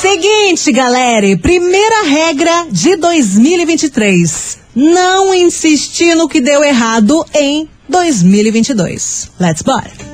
Seguinte, galera, primeira regra de 2023. Não insistir no que deu errado em 2022. Let's bora.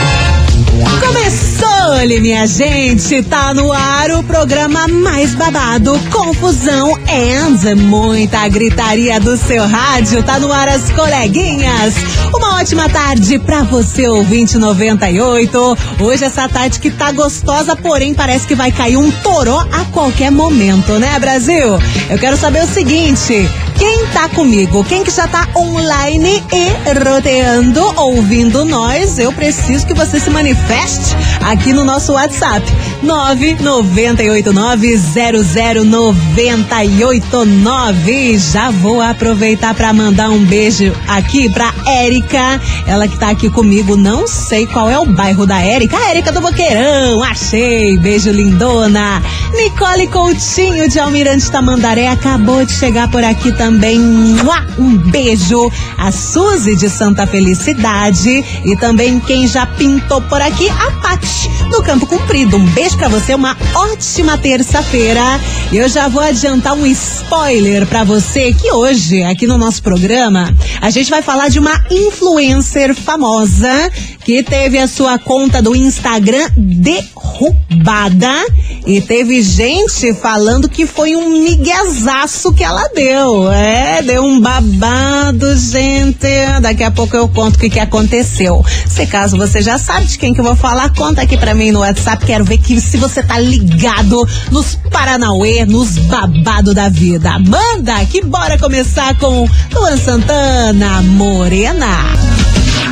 Começou-lhe, minha gente! Tá no ar o programa mais babado, confusão and muita gritaria do seu rádio. Tá no ar as coleguinhas. Uma ótima tarde pra você, ouvinte 98. Hoje essa tarde que tá gostosa, porém parece que vai cair um toró a qualquer momento, né, Brasil? Eu quero saber o seguinte. Quem tá comigo? Quem que já tá online e roteando, ouvindo nós? Eu preciso que você se manifeste aqui no nosso WhatsApp. 998900989. Já vou aproveitar para mandar um beijo aqui pra Érica. Ela que tá aqui comigo, não sei qual é o bairro da Érica. A Érica do Boqueirão, achei. Beijo lindona. Nicole Coutinho de Almirante Tamandaré acabou de chegar por aqui também. Um beijo. A Suzy de Santa Felicidade e também quem já pintou por aqui, a Paty do Campo Comprido. Um beijo para você, uma ótima terça-feira. Eu já vou adiantar um spoiler para você que hoje, aqui no nosso programa, a gente vai falar de uma influencer famosa que teve a sua conta do Instagram derrubada e teve gente falando que foi um miguezaço que ela deu. É, deu um babado, gente. Daqui a pouco eu conto o que, que aconteceu. Se caso você já sabe de quem que eu vou falar, conta aqui pra mim no WhatsApp. Quero ver que se você tá ligado nos Paranauê, nos babado da vida. Manda que bora começar com Luan Santana Morena.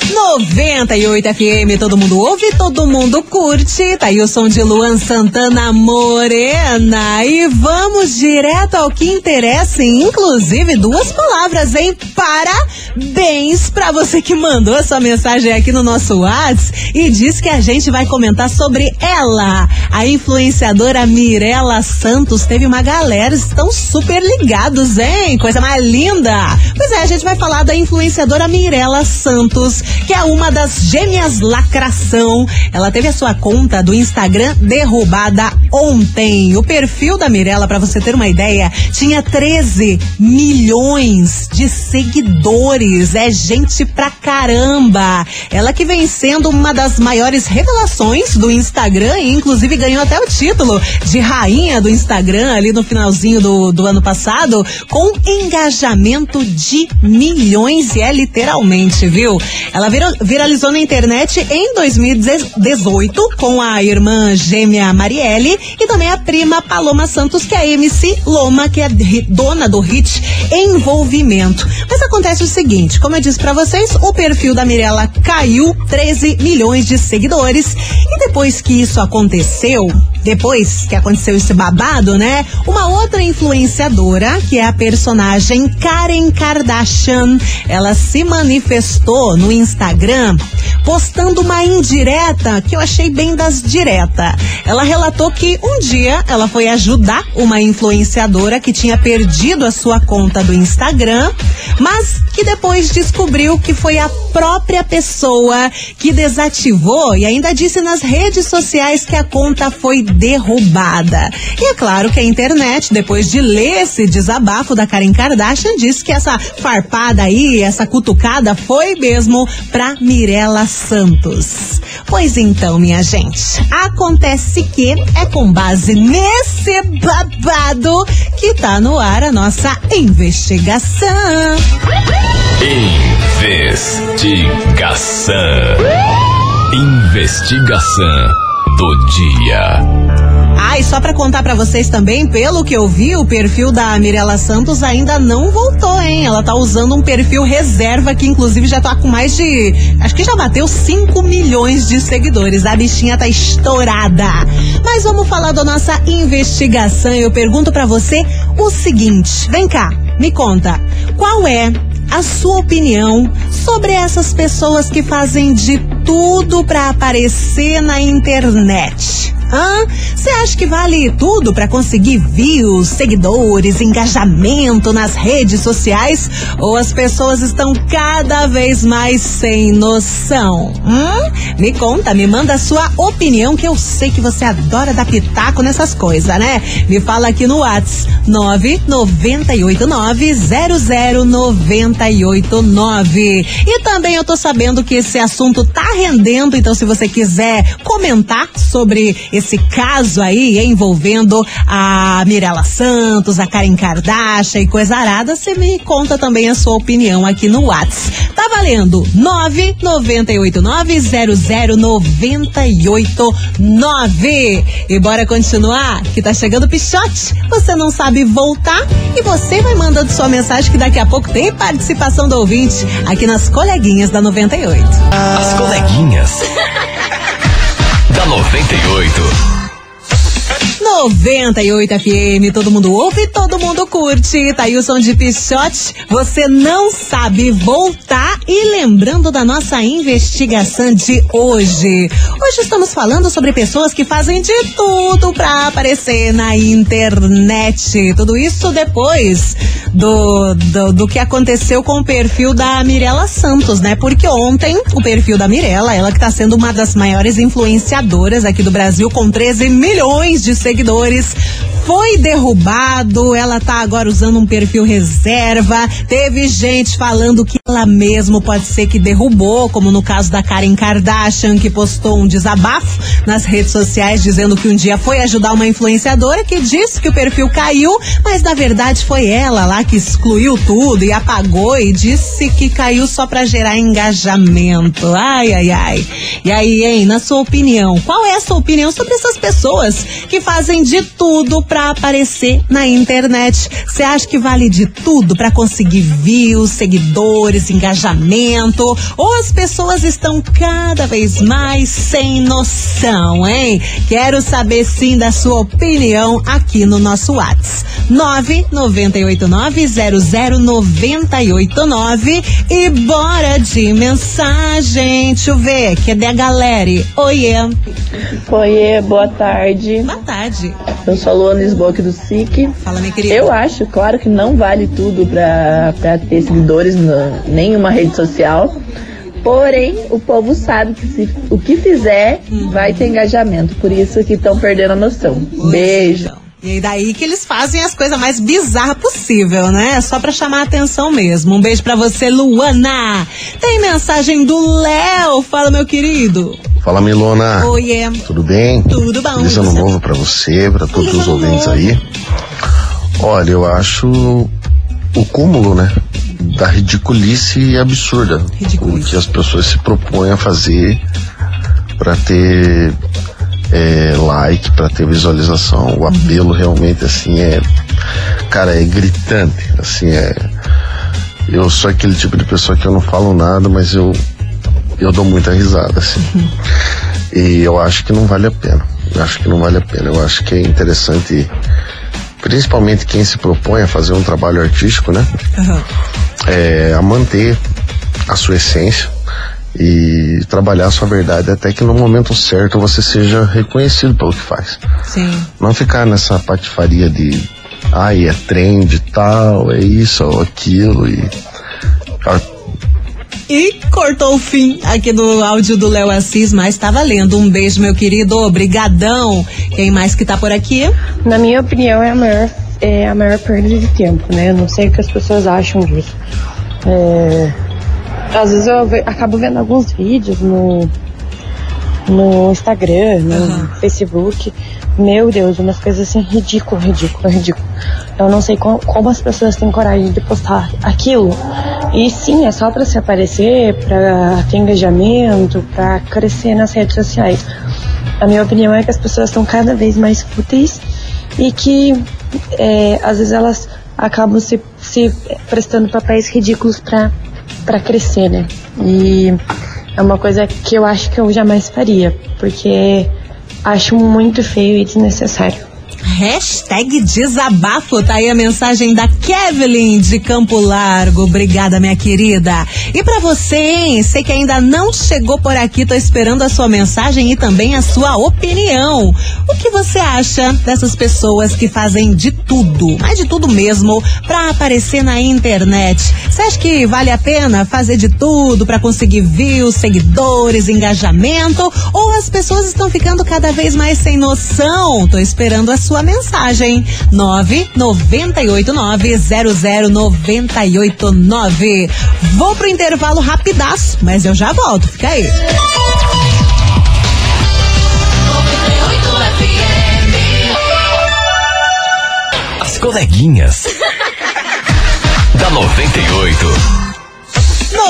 98 FM, todo mundo ouve, todo mundo curte. Tá aí o som de Luan Santana Morena. E vamos direto ao que interessa, inclusive duas palavras, hein? Parabéns pra você que mandou essa mensagem aqui no nosso WhatsApp e diz que a gente vai comentar sobre ela. A influenciadora Mirella Santos teve uma galera, estão super ligados, hein? Coisa mais linda. Pois é, a gente vai falar da influenciadora Mirella Santos, que é uma das gêmeas lacração. Ela teve a sua conta do Instagram derrubada ontem. O perfil da Mirella, para você ter uma ideia, tinha 13 milhões de seguidores. É gente pra caramba. Ela que vem sendo uma das maiores revelações do Instagram e inclusive ganhou até o título de rainha do Instagram ali no finalzinho do, do ano passado, com engajamento de milhões e é literalmente, viu? Ela viralizou na internet em 2018 com a irmã gêmea Marielle e também a prima Paloma Santos, que é a MC Loma, que é dona do hit Envolvimento. Mas acontece o seguinte, como eu disse para vocês, o perfil da Mirella caiu 13 milhões de seguidores e depois que isso aconteceu, depois que aconteceu esse babado, né? Uma outra influenciadora, que é a personagem Karen Kardashian, ela se manifestou no Instagram postando uma indireta que eu achei bem das direta. Ela relatou que um dia ela foi ajudar uma influenciadora que tinha perdido a sua conta do Instagram, mas que depois descobriu que foi a própria pessoa que desativou e ainda disse nas redes sociais que a conta foi derrubada. E é claro que a internet, depois de ler esse desabafo da Karen Kardashian, disse que essa farpada aí, essa cutucada foi mesmo pra Mirella Santos. Pois então, minha gente, acontece que é com base nesse babado que tá no ar a nossa investigação. Investigação. Investigação do dia. Ah, e só para contar para vocês também, pelo que eu vi, o perfil da Mirella Santos ainda não voltou, hein? Ela tá usando um perfil reserva que inclusive já tá com mais de, acho que já bateu 5 milhões de seguidores. A bichinha tá estourada. Mas vamos falar da nossa investigação. Eu pergunto para você o seguinte, vem cá, me conta, qual é a sua opinião sobre essas pessoas que fazem de tudo para aparecer na internet. Você acha que vale tudo para conseguir views, seguidores, engajamento nas redes sociais? Ou as pessoas estão cada vez mais sem noção? Me conta, me manda a sua opinião, que eu sei que você adora dar pitaco nessas coisas, né? Me fala aqui no Whats 998900989. E também eu tô sabendo que esse assunto tá rendendo, então se você quiser comentar sobre esse caso aí envolvendo a Mirella Santos, a Karen Kardashian e coisa arada, você me conta também a sua opinião aqui no Whats. Tá valendo 998900989. E bora continuar, que tá chegando o pichote. Você não sabe voltar e você vai mandando sua mensagem que daqui a pouco tem participação do ouvinte aqui nas coleguinhas da 98. As coleguinhas 98. 98 FM, todo mundo ouve, todo mundo curte. Tá aí o som de Pichote. Você não sabe voltar e lembrando da nossa investigação de hoje. Hoje estamos falando sobre pessoas que fazem de tudo pra aparecer na internet. Tudo isso depois do, do, do que aconteceu com o perfil da Mirella Santos, né? Porque ontem o perfil da Mirella, ela que tá sendo uma das maiores influenciadoras aqui do Brasil, com 13 milhões de seguidores, seguidores foi derrubado. Ela tá agora usando um perfil reserva. Teve gente falando que ela mesmo pode ser que derrubou, como no caso da Karen Kardashian, que postou um desabafo nas redes sociais dizendo que um dia foi ajudar uma influenciadora que disse que o perfil caiu, mas na verdade foi ela lá que excluiu tudo e apagou e disse que caiu só para gerar engajamento. Ai, ai, ai. E aí, hein, na sua opinião, qual é a sua opinião sobre essas pessoas que fazem de tudo para aparecer na internet? Você acha que vale de tudo para conseguir views, seguidores, engajamento? Ou as pessoas estão cada vez mais sem noção, hein? Quero saber sim da sua opinião aqui no nosso WhatsApp. 998900989 e bora de mensagem. Deixa eu ver, cadê a galera? Oiê. Oiê, boa tarde. Boa tarde. Eu sou a Luana Lisboa aqui do SIC. Fala, minha querida. Eu acho, claro, que não vale tudo pra, pra ter seguidores em nenhuma rede social. Porém, o povo sabe que se, o que fizer vai ter engajamento. Por isso que estão perdendo a noção. Beijo. E aí daí que eles fazem as coisas mais bizarras possível, né? Só pra chamar a atenção mesmo. Um beijo pra você, Luana. Tem mensagem do Léo. Fala, meu querido. Fala, Milona. Oiê. Tudo bem? Tudo bom. Feliz ano Você? novo pra você, pra todos Feliz os ouvintes novo. aí. Olha, eu acho o cúmulo, né? Da ridiculice absurda. Ridiculice. O que as pessoas se propõem a fazer pra ter é, like, pra ter visualização. Uhum. O apelo realmente, assim, é. Cara, é gritante. Assim, é. Eu sou aquele tipo de pessoa que eu não falo nada, mas eu. Eu dou muita risada, assim. Uhum. E eu acho que não vale a pena. Eu acho que não vale a pena. Eu acho que é interessante, principalmente quem se propõe a fazer um trabalho artístico, né? Aham. É, a manter a sua essência e trabalhar a sua verdade até que no momento certo você seja reconhecido pelo que faz. Sim. Não ficar nessa patifaria de ai, é trend tal, é isso ou aquilo e. E cortou o fim aqui do áudio do Léo Assis, mas tá valendo. Um beijo, meu querido. Obrigadão. Quem mais que tá por aqui? Na minha opinião, é a maior, é a maior perda de tempo, né? Eu não sei o que as pessoas acham disso. É, às vezes eu acabo vendo alguns vídeos no, no Instagram, no Aham. Facebook. Meu Deus, umas coisas assim ridículo, ridículo, ridículo. Eu não sei co- como as pessoas têm coragem de postar aquilo. E sim, é só pra se aparecer, pra ter engajamento, pra crescer nas redes sociais. A minha opinião é que as pessoas estão cada vez mais fúteis e que é, às vezes elas acabam se, se prestando papéis ridículos para crescer, né? E é uma coisa que eu acho que eu jamais faria, porque acho muito feio e desnecessário. Hashtag desabafo, tá aí a mensagem da Kevlin de Campo Largo. Obrigada, minha querida. E para você, hein? Você que ainda não chegou por aqui, tô esperando a sua mensagem e também a sua opinião. O que você acha dessas pessoas que fazem de tudo, mas de tudo mesmo, para aparecer na internet? Você acha que vale a pena fazer de tudo para conseguir views, seguidores, engajamento? Ou as pessoas estão ficando cada vez mais sem noção? Tô esperando a sua mensagem. 998900989. Vou pro intervalo rapidaço, mas eu já volto. Fica aí. As coleguinhas. da 98.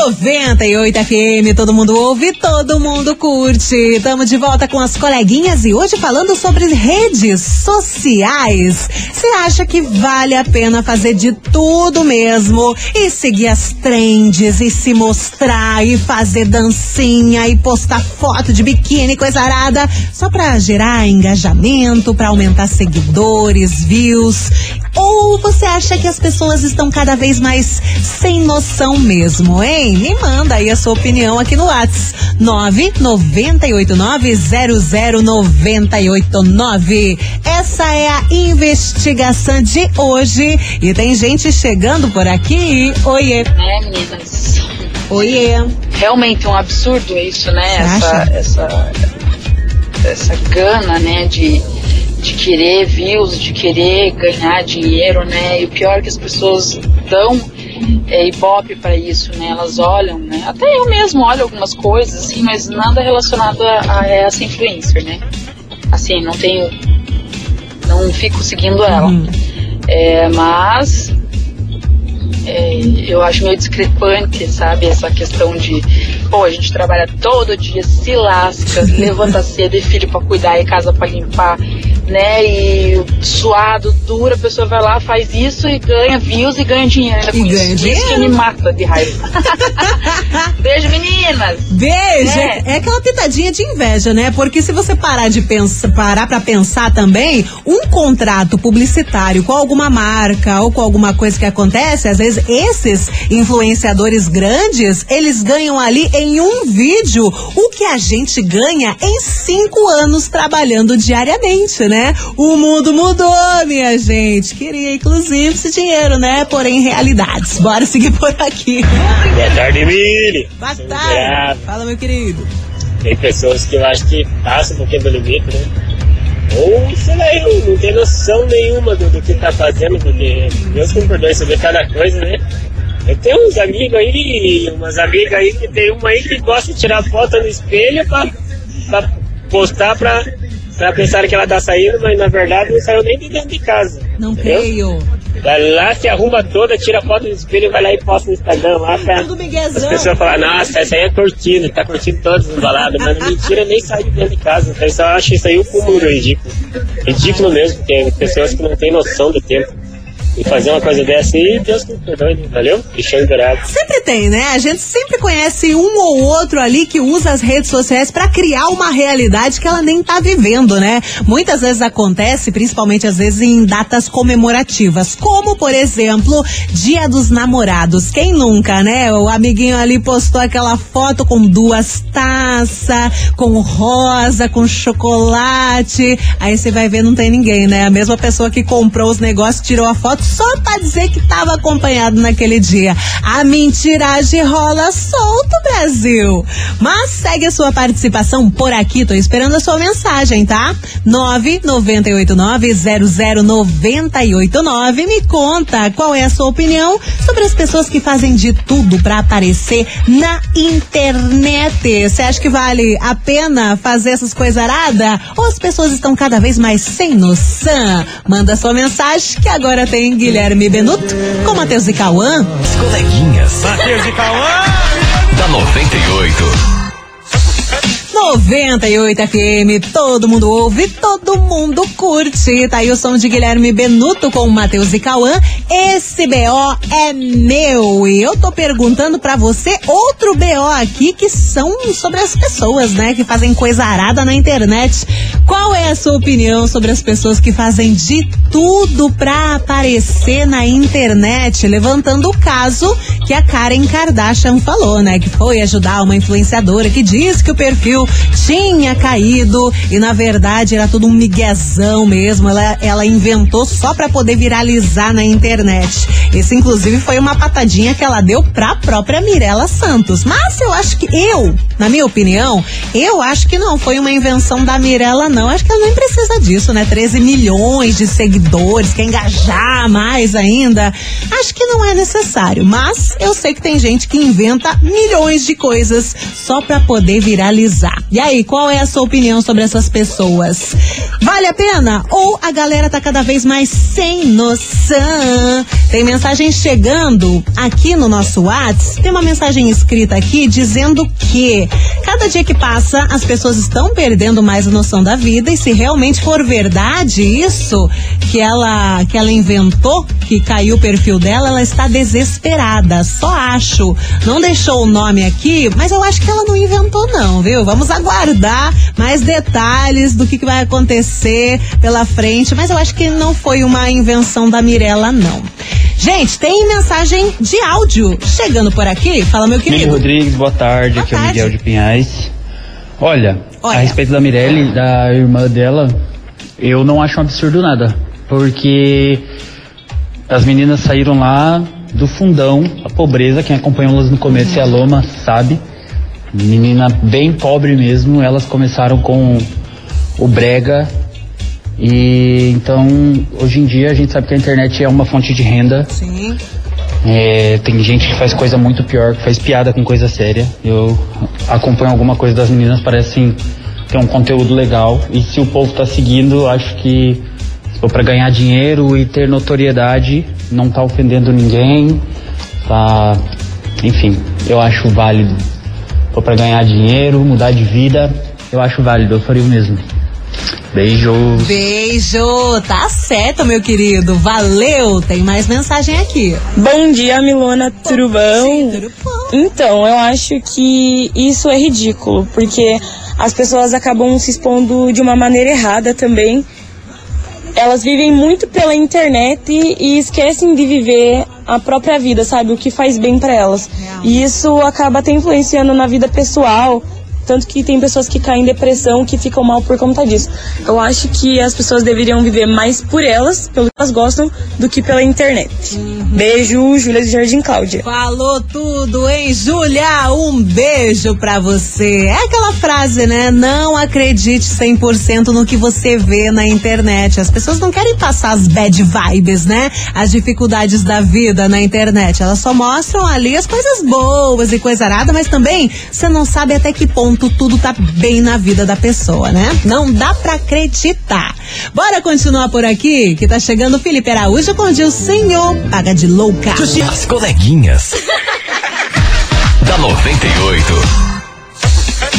98 FM, todo mundo ouve, todo mundo curte. Tamo de volta com as coleguinhas e hoje falando sobre redes sociais. Você acha que vale a pena fazer de tudo mesmo e seguir as trends e se mostrar e fazer dancinha e postar foto de biquíni, coisa arada, só pra gerar engajamento, pra aumentar seguidores, views? Ou você acha que as pessoas estão cada vez mais sem noção mesmo, hein? Me manda aí a sua opinião aqui no WhatsApp. 998900989. Essa é a investigação de hoje. E tem gente chegando por aqui. Oiê. Né, meninas? Oiê. Realmente um absurdo isso, né? Essa, essa, essa gana, né, de, de querer views, de querer ganhar dinheiro, né? E o pior é que as pessoas dão é, ibope para isso, né? Elas olham, né? Até eu mesmo olho algumas coisas, assim, mas nada relacionado a, a essa influencer, né? Assim, não tenho. Não fico seguindo ela. É, mas é, eu acho meio discrepante, sabe? Essa questão de, pô, a gente trabalha todo dia, se lasca, levanta cedo e filho pra cuidar e casa pra limpar, né? E suado, duro, a pessoa vai lá, faz isso e ganha views e ganha dinheiro ainda E com ganha isso. Isso que dinheiro. me mata de raiva. Beijo, meninas! Beijo! É. É. aquela pitadinha de inveja, né? Porque se você parar de pensar, parar pra pensar também, um contrato publicitário com alguma marca ou com alguma coisa que acontece, às vezes esses influenciadores grandes, eles ganham ali em um vídeo o que a gente ganha em cinco anos trabalhando diariamente, né? O mundo mudou, minha gente. Queria, inclusive, esse dinheiro, né? Porém, realidades. Bora seguir por aqui. Boa tarde, Mili. Boa tarde. Fala, meu querido. Tem pessoas que eu acho que passam um pouquinho do limite, né? Ou, sei lá, eu não tem noção nenhuma do, do que tá fazendo, porque Deus me perdoe, vê cada coisa, né? Eu tenho uns amigos aí, umas amigas aí, que tem uma aí que gosta de tirar foto no espelho pra, pra postar pra, pra pensar que ela tá saindo, mas na verdade não saiu nem de dentro de casa. Não entendeu? creio. Vai lá, se arruma toda, tira foto no espelho, vai lá e posta no Instagram lá pra Tudo as pessoas falarem, nossa, essa aí é curtindo, tá curtindo todas as baladas, mas mentira, nem sai de dentro de casa. Então eu só acho isso aí o cúmulo do ridículo. Ridículo mesmo, porque tem pessoas que não têm noção do tempo. E fazer uma coisa dessa aí, Deus me perdoe, valeu? Deixando dourado. Sempre tem, né? A gente sempre conhece um ou outro ali que usa as redes sociais pra criar uma realidade que ela nem tá vivendo, né? Muitas vezes acontece, principalmente às vezes em datas comemorativas, como por exemplo, Dia dos Namorados. Quem nunca, né? O amiguinho ali postou aquela foto com duas taças, com rosa, com chocolate. Aí você vai ver, não tem ninguém, né? A mesma pessoa que comprou os negócios tirou a foto só pra dizer que tava acompanhado naquele dia. A mentiragem rola solto, Brasil. Mas segue a sua participação por aqui, tô esperando a sua mensagem, tá? 998900989. Me conta qual é a sua opinião sobre as pessoas que fazem de tudo pra aparecer na internet. Você acha que vale a pena fazer essas coisas aradas? Ou as pessoas estão cada vez mais sem noção? Manda sua mensagem que agora tem Guilherme Benuto com Matheus e Cauã. As coleguinhas. Matheus e Cauã. Da 98. 98 FM, todo mundo ouve, todo mundo curte. Tá aí o som de Guilherme Benuto com Matheus e Cauã. Esse BO é meu. E eu tô perguntando pra você outro BO aqui que são sobre as pessoas, né? Que fazem coisa arada na internet. Qual é a sua opinião sobre as pessoas que fazem de tudo pra aparecer na internet? Levantando o caso que a Karen Kardashian falou, né? Que foi ajudar uma influenciadora que diz que o perfil tinha caído e na verdade era tudo um miguezão mesmo. Ela, ela inventou só pra poder viralizar na internet. Esse inclusive foi uma patadinha que ela deu pra própria Mirella Santos. Mas eu acho que eu, na minha opinião, eu acho que não foi uma invenção da Mirella não. Acho que ela nem precisa disso, né? 13 milhões de seguidores, quer engajar mais ainda. Acho que não é necessário, mas eu sei que tem gente que inventa milhões de coisas só pra poder viralizar. E aí, qual é a sua opinião sobre essas pessoas? Vale a pena? Ou a galera tá cada vez mais sem noção? Tem mensagem chegando aqui no nosso WhatsApp. Tem uma mensagem escrita aqui dizendo que cada dia que passa as pessoas estão perdendo mais a noção da vida e se realmente for verdade isso que ela que ela inventou, que caiu o perfil dela, ela está desesperada. Só acho. Não deixou o nome aqui, mas eu acho que ela não inventou não, viu? Vamos aguardar mais detalhes do que, que vai acontecer pela frente, mas eu acho que não foi uma invenção da Mirella não. Gente, tem mensagem de áudio chegando por aqui. Fala, meu querido. Rodrigues, boa tarde. Boa Aqui é o tarde. Miguel de Pinhais. Olha, Olha. a respeito da Mirelle, da irmã dela, eu não acho um absurdo nada. Porque as meninas saíram lá do fundão, a pobreza, quem acompanhou elas no começo e a Loma sabe. Menina bem pobre mesmo, elas começaram com o brega. E então, hoje em dia, a gente sabe que a internet é uma fonte de renda. Sim. É, tem gente que faz coisa muito pior, que faz piada com coisa séria. Eu acompanho alguma coisa das meninas, parecem ter um conteúdo legal. E se o povo tá seguindo, acho que for pra ganhar dinheiro e ter notoriedade, não tá ofendendo ninguém, tá. Enfim, eu acho válido. For pra ganhar dinheiro, mudar de vida, eu acho válido, eu faria o mesmo. Beijos. Beijo, tá certo, meu querido. Valeu. Tem mais mensagem aqui. Bom dia, Milona, tudo bom? Tudo bom? Então, eu acho que isso é ridículo, porque as pessoas acabam se expondo de uma maneira errada também. Elas vivem muito pela internet e esquecem de viver a própria vida, sabe? O que faz bem pra elas. E isso acaba até influenciando na vida pessoal. Tanto que tem pessoas que caem em depressão, que ficam mal por conta disso. Eu acho que as pessoas deveriam viver mais por elas, pelo que elas gostam, do que pela internet. Beijo, Júlia de Jardim Cláudia. Falou tudo, hein, Júlia? Um beijo pra você. É aquela frase, né? Não acredite 100% no que você vê na internet. As pessoas não querem passar as bad vibes, né? As dificuldades da vida na internet. Elas só mostram ali as coisas boas e coisa arada, mas também você não sabe até que ponto tudo tá bem na vida da pessoa, né? Não dá pra acreditar. Bora continuar por aqui, que tá chegando o Felipe Araújo com o Senhor Paga de Louca. As coleguinhas. da 98.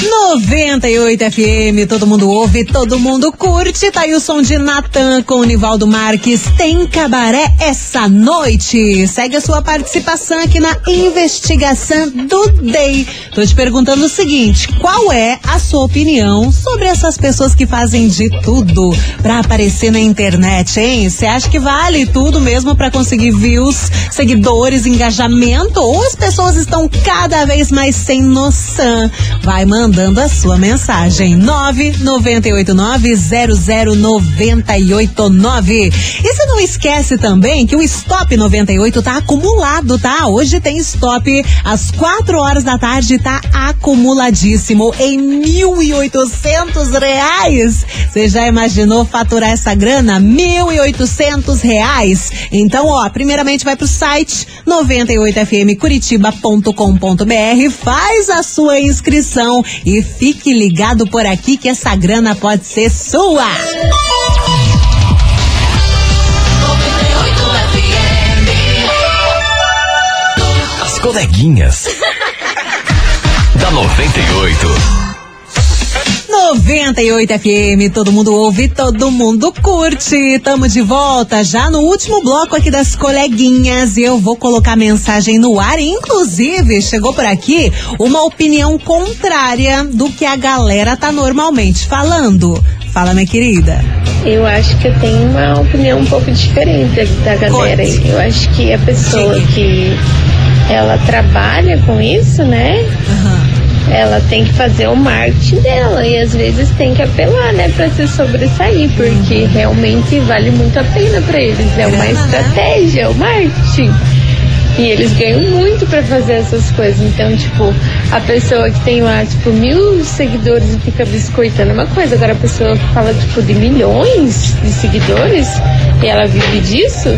98 FM, todo mundo ouve, todo mundo curte. Tá aí o som de Natan com o Nivaldo Marques. Tem cabaré essa noite. Segue a sua participação aqui na investigação do Day. Tô te perguntando o seguinte: qual é a sua opinião sobre essas pessoas que fazem de tudo pra aparecer na internet, hein? Você acha que vale tudo mesmo pra conseguir views, seguidores, engajamento? Ou as pessoas estão cada vez mais sem noção? Vai mandando a sua mensagem. 998900989. E você não esquece também que o Stop 98 tá acumulado, tá? Hoje tem Stop às 4 horas da tarde, tá acumuladíssimo em 1.800 reais. Você já imaginou faturar essa grana? 1.800 reais. Então, ó, primeiramente vai pro site 98fmcuritiba.com.br, faz a sua inscrição e fique ligado por aqui que essa grana pode ser sua. As coleguinhas. da 98. 98 FM, todo mundo ouve, todo mundo curte. Tamo de volta já no último bloco aqui das coleguinhas e eu vou colocar mensagem no ar. Inclusive, chegou por aqui uma opinião contrária do que a galera tá normalmente falando. Fala, minha querida. Eu acho que eu tenho uma opinião um pouco diferente da galera. Conte. Eu acho que a pessoa que ela trabalha com isso, né? Ela tem que fazer o marketing dela e às vezes tem que apelar, né, para se sobressair, porque realmente vale muito a pena para eles. É uma estratégia, é o marketing. E eles ganham muito pra fazer essas coisas. Então, tipo, a pessoa que tem lá, tipo, mil seguidores e fica biscoitando é uma coisa. Agora, a pessoa que fala, tipo, de milhões de seguidores e ela vive disso,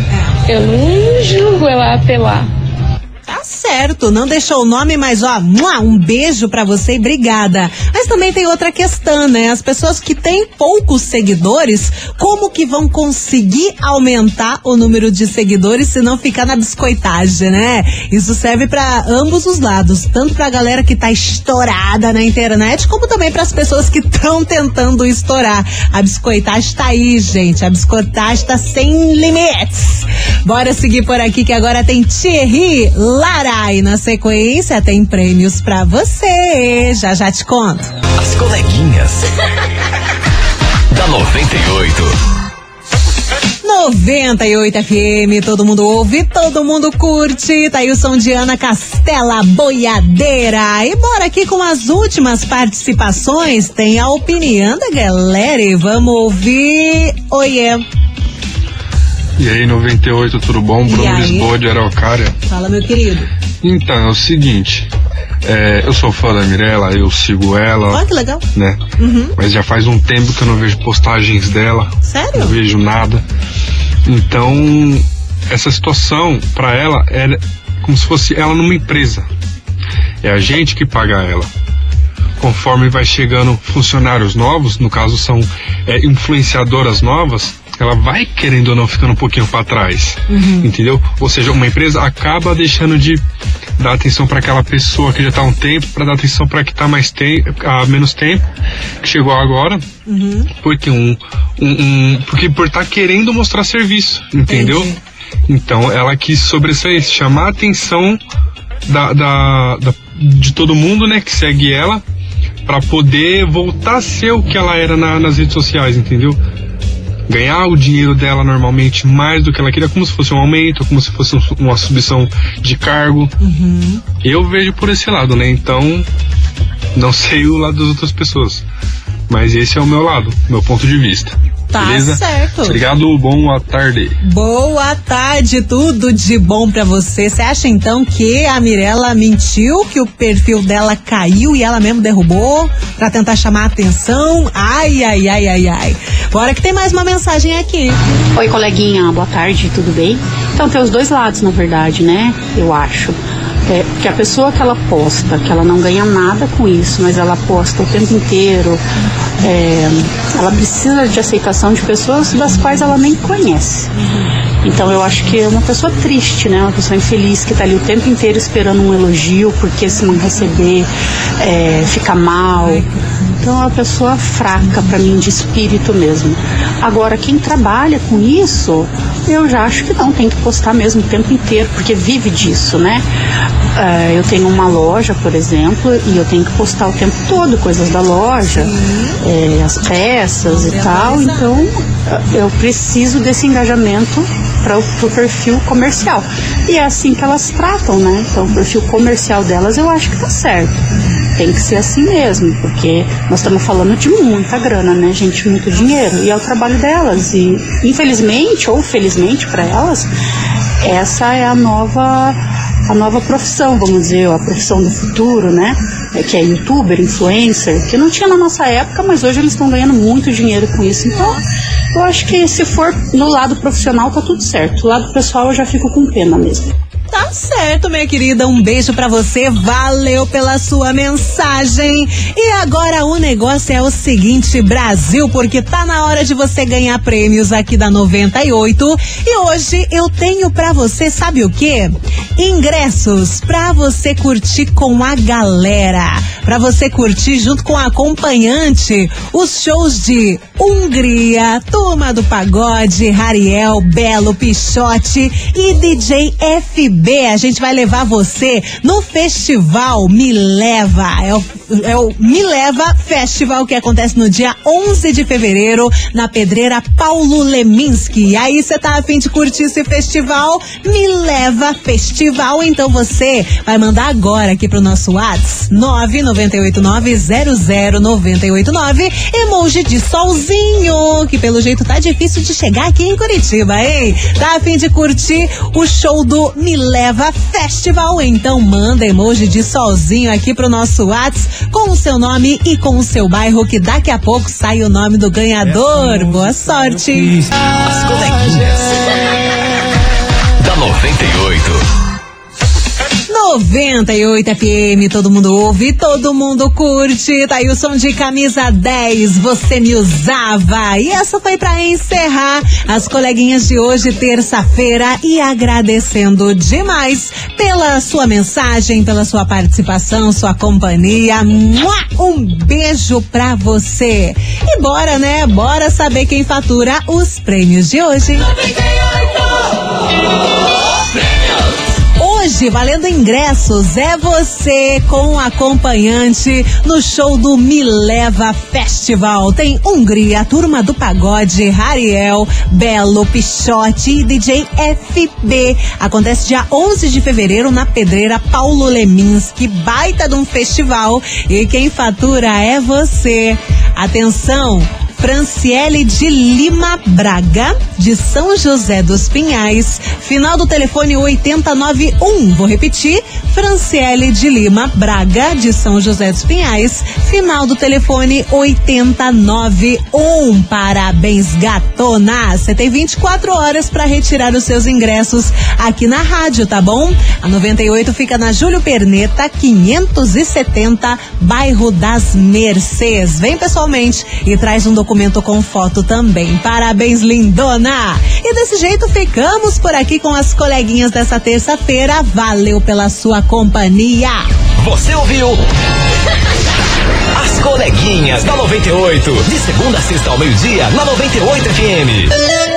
eu não julgo ela apelar. Certo, não deixou o nome, mas ó, um beijo pra você e obrigada. Mas também tem outra questão, né? As pessoas que têm poucos seguidores, como que vão conseguir aumentar o número de seguidores se não ficar na biscoitagem, né? Isso serve pra ambos os lados, tanto pra galera que tá estourada na internet, como também pras pessoas que estão tentando estourar. A biscoitagem tá aí, gente. A biscoitagem tá sem limites. Bora seguir por aqui que agora tem Thierry Lara e na sequência tem prêmios pra você. Já já te conto. As coleguinhas. da 98. 98 FM, todo mundo ouve, todo mundo curte. Tá aí o som de Ana Castela Boiadeira. E bora aqui com as últimas participações. Tem a opinião da galera e vamos ouvir. Oiê. E aí, 98, tudo bom? Bruno? Lisboa de Araucária. Fala, meu querido. Então, é o seguinte, é, eu sou fã da Mirella, eu sigo ela, Olha que legal. né? Uhum. Mas já faz um tempo que eu não vejo postagens dela. Sério? Não vejo nada. Então, essa situação, pra ela, é como se fosse ela numa empresa. É a gente que paga ela. Conforme vai chegando funcionários novos, no caso são é, influenciadoras novas, ela vai querendo ou não ficando um pouquinho para trás, entendeu? Ou seja, uma empresa acaba deixando de dar atenção para aquela pessoa que já está há um tempo, para dar atenção para que está mais tempo, há menos tempo, que chegou agora, porque um, um, um- porque por estar querendo mostrar serviço, entendeu? Então ela quis sobressair, chamar a atenção da, da, da- de todo mundo, né, que segue ela, para poder voltar a ser o que ela era na- nas redes sociais, entendeu? Ganhar o dinheiro dela normalmente mais do que ela queria, como se fosse um aumento, como se fosse um- uma subição de cargo. Eu vejo por esse lado, né? Então, não sei o lado das outras pessoas. Mas esse é o meu lado, meu ponto de vista. Tá Beleza? certo. Obrigado, boa tarde. Boa tarde, tudo de bom pra você. Você acha então que a Mirella mentiu, que o perfil dela caiu e ela mesmo derrubou pra tentar chamar a atenção? Ai, ai, ai, ai, ai. Bora que tem mais uma mensagem aqui. Oi, coleguinha, boa tarde, tudo bem? Então tem os dois lados, na verdade, né? Eu acho. É, porque a pessoa que ela posta, que ela não ganha nada com isso, mas ela posta o tempo inteiro, é, ela precisa de aceitação de pessoas das quais ela nem conhece. Então eu acho que é uma pessoa triste, né? Uma pessoa infeliz que tá ali o tempo inteiro esperando um elogio, porque se não receber, é, fica mal. Então é uma pessoa fraca para mim de espírito mesmo. Agora quem trabalha com isso, eu já acho que não, tem que postar mesmo o tempo inteiro, porque vive disso, né? Ah, eu tenho uma loja, por exemplo, e eu tenho que postar o tempo todo coisas da loja, eh, as peças e tal. Então ah, eu preciso desse engajamento para o perfil comercial. E é assim que elas tratam, né? Então o perfil comercial delas eu acho que tá certo. Tem que ser assim mesmo, porque nós estamos falando de muita grana, né, gente? Muito dinheiro. E é o trabalho delas. E infelizmente ou felizmente para elas, essa é a nova a nova profissão, vamos dizer, a profissão do futuro, né? É, Que é youtuber, influencer, que não tinha na nossa época, mas hoje eles estão ganhando muito dinheiro com isso. Então, eu acho que se for no lado profissional tá tudo certo. O lado pessoal eu já fico com pena mesmo. Tá certo, minha querida. Um beijo para você. Valeu pela sua mensagem. E agora o negócio é o seguinte, Brasil, porque tá na hora de você ganhar prêmios aqui da 98. E hoje eu tenho para você, sabe o quê? Ingressos para você curtir com a galera, para você curtir junto com a acompanhante os shows de Hungria, Turma do Pagode, Rariel, Belo, Pichote e DJ FB. A gente vai levar você no festival Me Leva. É o, é o Me Leva Festival que acontece no dia 11 de fevereiro na pedreira Paulo Leminski. E aí você tá afim de curtir esse festival? Me Leva Festival. Então você vai mandar agora aqui pro nosso WhatsApp 998900989 emoji de solzinho, que pelo jeito tá difícil de chegar aqui em Curitiba, hein? Tá afim de curtir o show do Me Leva Festival? Então manda emoji de solzinho aqui pro nosso WhatsApp com o seu nome e com o seu bairro, que daqui a pouco sai o nome do ganhador. Boa sorte! As coleguinhas. da 98. 98 FM, todo mundo ouve, todo mundo curte. Tá aí o som de camisa 10, você me usava. E essa foi para encerrar as coleguinhas de hoje, terça-feira, e agradecendo demais pela sua mensagem, pela sua participação, sua companhia. Um beijo pra você. E bora, né? Bora saber quem fatura os prêmios de hoje. 98. Hoje, valendo ingressos, é você com acompanhante no show do Me Leva Festival. Tem Hungria, Turma do Pagode, Rariel, Belo, Pichote e DJ FB. Acontece dia 11 de fevereiro na Pedreira Paulo Leminski. Baita de um festival. E quem fatura é você. Atenção! Franciele de Lima Braga, de São José dos Pinhais, final do telefone 8091. Vou repetir, Franciele de Lima Braga, de São José dos Pinhais, final do telefone 8091. Parabéns, gatona! Você tem 24 horas para retirar os seus ingressos aqui na rádio, tá bom? A 98 fica na Júlio Perneta, 570, bairro das Mercês. Vem pessoalmente e traz um documento com foto também. Parabéns, lindona! E desse jeito ficamos por aqui com as coleguinhas dessa terça-feira. Valeu pela sua companhia. Você ouviu? As coleguinhas da 98. De segunda a sexta ao meio-dia, na 98 FM.